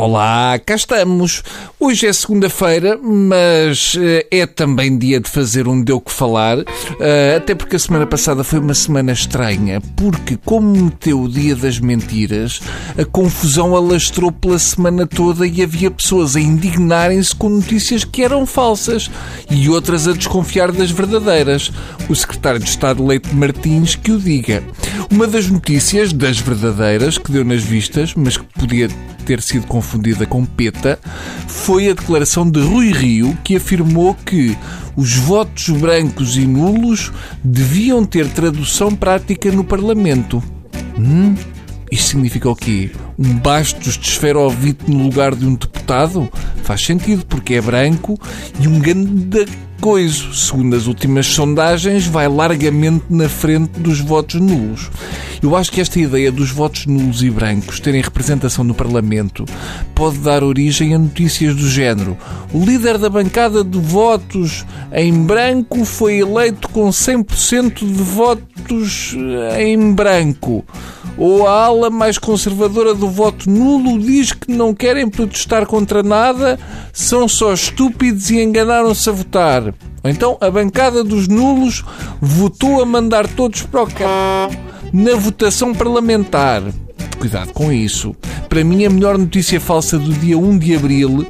Olá, cá estamos. Hoje é segunda-feira, mas uh, é também dia de fazer um deu que falar, uh, até porque a semana passada foi uma semana estranha, porque como meteu o dia das mentiras, a confusão alastrou pela semana toda e havia pessoas a indignarem-se com notícias que eram falsas e outras a desconfiar das verdadeiras. O secretário de Estado Leite Martins que o diga. Uma das notícias, das verdadeiras, que deu nas vistas, mas que podia ter sido confundida com PETA, foi a declaração de Rui Rio, que afirmou que os votos brancos e nulos deviam ter tradução prática no Parlamento. Hum? Isto significa o quê? Um bastos de esferovite no lugar de um deputado? Faz sentido, porque é branco e um grande coisa, segundo as últimas sondagens, vai largamente na frente dos votos nulos. Eu acho que esta ideia dos votos nulos e brancos terem representação no Parlamento pode dar origem a notícias do género. O líder da bancada de votos em branco foi eleito com 100% de votos em branco. Ou a ala mais conservadora do voto nulo diz que não querem protestar contra nada, são só estúpidos e enganaram-se a votar. Ou então a bancada dos nulos votou a mandar todos para o c na votação parlamentar. Cuidado com isso. Para mim, a melhor notícia falsa do dia 1 de abril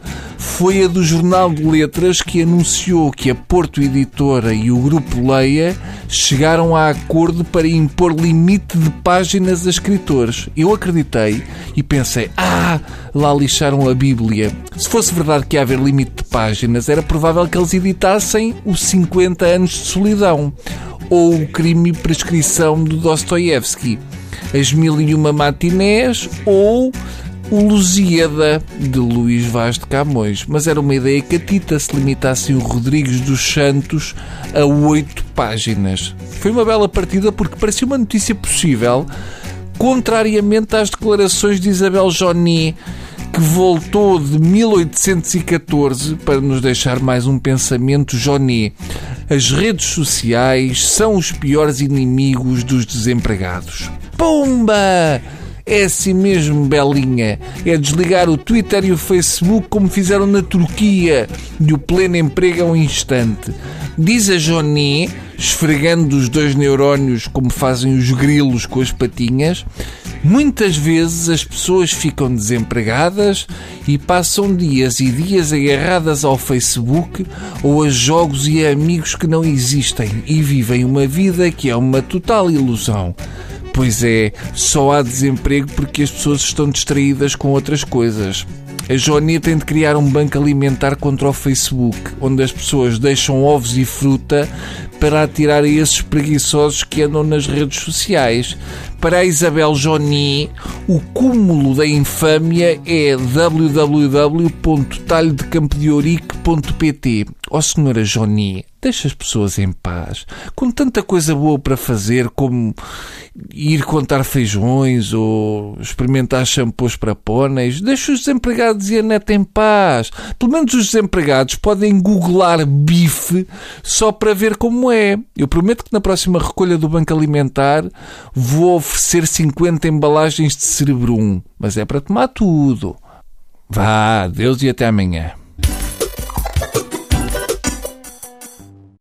foi a do Jornal de Letras que anunciou que a Porto Editora e o Grupo Leia chegaram a acordo para impor limite de páginas a escritores. Eu acreditei e pensei: ah, lá lixaram a Bíblia. Se fosse verdade que ia haver limite de páginas, era provável que eles editassem os 50 anos de solidão ou o crime e prescrição do Dostoiévski, As Mil e Uma Matinés ou o Lusíada, de Luís Vaz de Camões. Mas era uma ideia catita se limitassem o Rodrigues dos Santos a oito páginas. Foi uma bela partida porque parecia uma notícia possível, contrariamente às declarações de Isabel Johnny que voltou de 1814 para nos deixar mais um pensamento Johnny. As redes sociais são os piores inimigos dos desempregados. Pumba! É assim mesmo, Belinha. É desligar o Twitter e o Facebook como fizeram na Turquia e o pleno emprego a um instante. Diz a Johnny, esfregando os dois neurónios como fazem os grilos com as patinhas, Muitas vezes as pessoas ficam desempregadas e passam dias e dias agarradas ao Facebook ou a jogos e a amigos que não existem e vivem uma vida que é uma total ilusão. Pois é, só há desemprego porque as pessoas estão distraídas com outras coisas. A Joania tem de criar um banco alimentar contra o Facebook, onde as pessoas deixam ovos e fruta para atirar a esses preguiçosos que andam nas redes sociais. Para a Isabel Johnny, o cúmulo da infâmia é www.talhodecampodorique.pt. Ó oh, senhora Johnny, deixa as pessoas em paz. Com tanta coisa boa para fazer como ir contar feijões ou experimentar shampoos para pôneis, deixa os desempregados e a neta em paz. Pelo menos os desempregados podem googlar bife só para ver como é. Eu prometo que na próxima recolha do Banco Alimentar vou oferecer 50 embalagens de cerebrum, mas é para tomar tudo. Vá, Deus e até amanhã.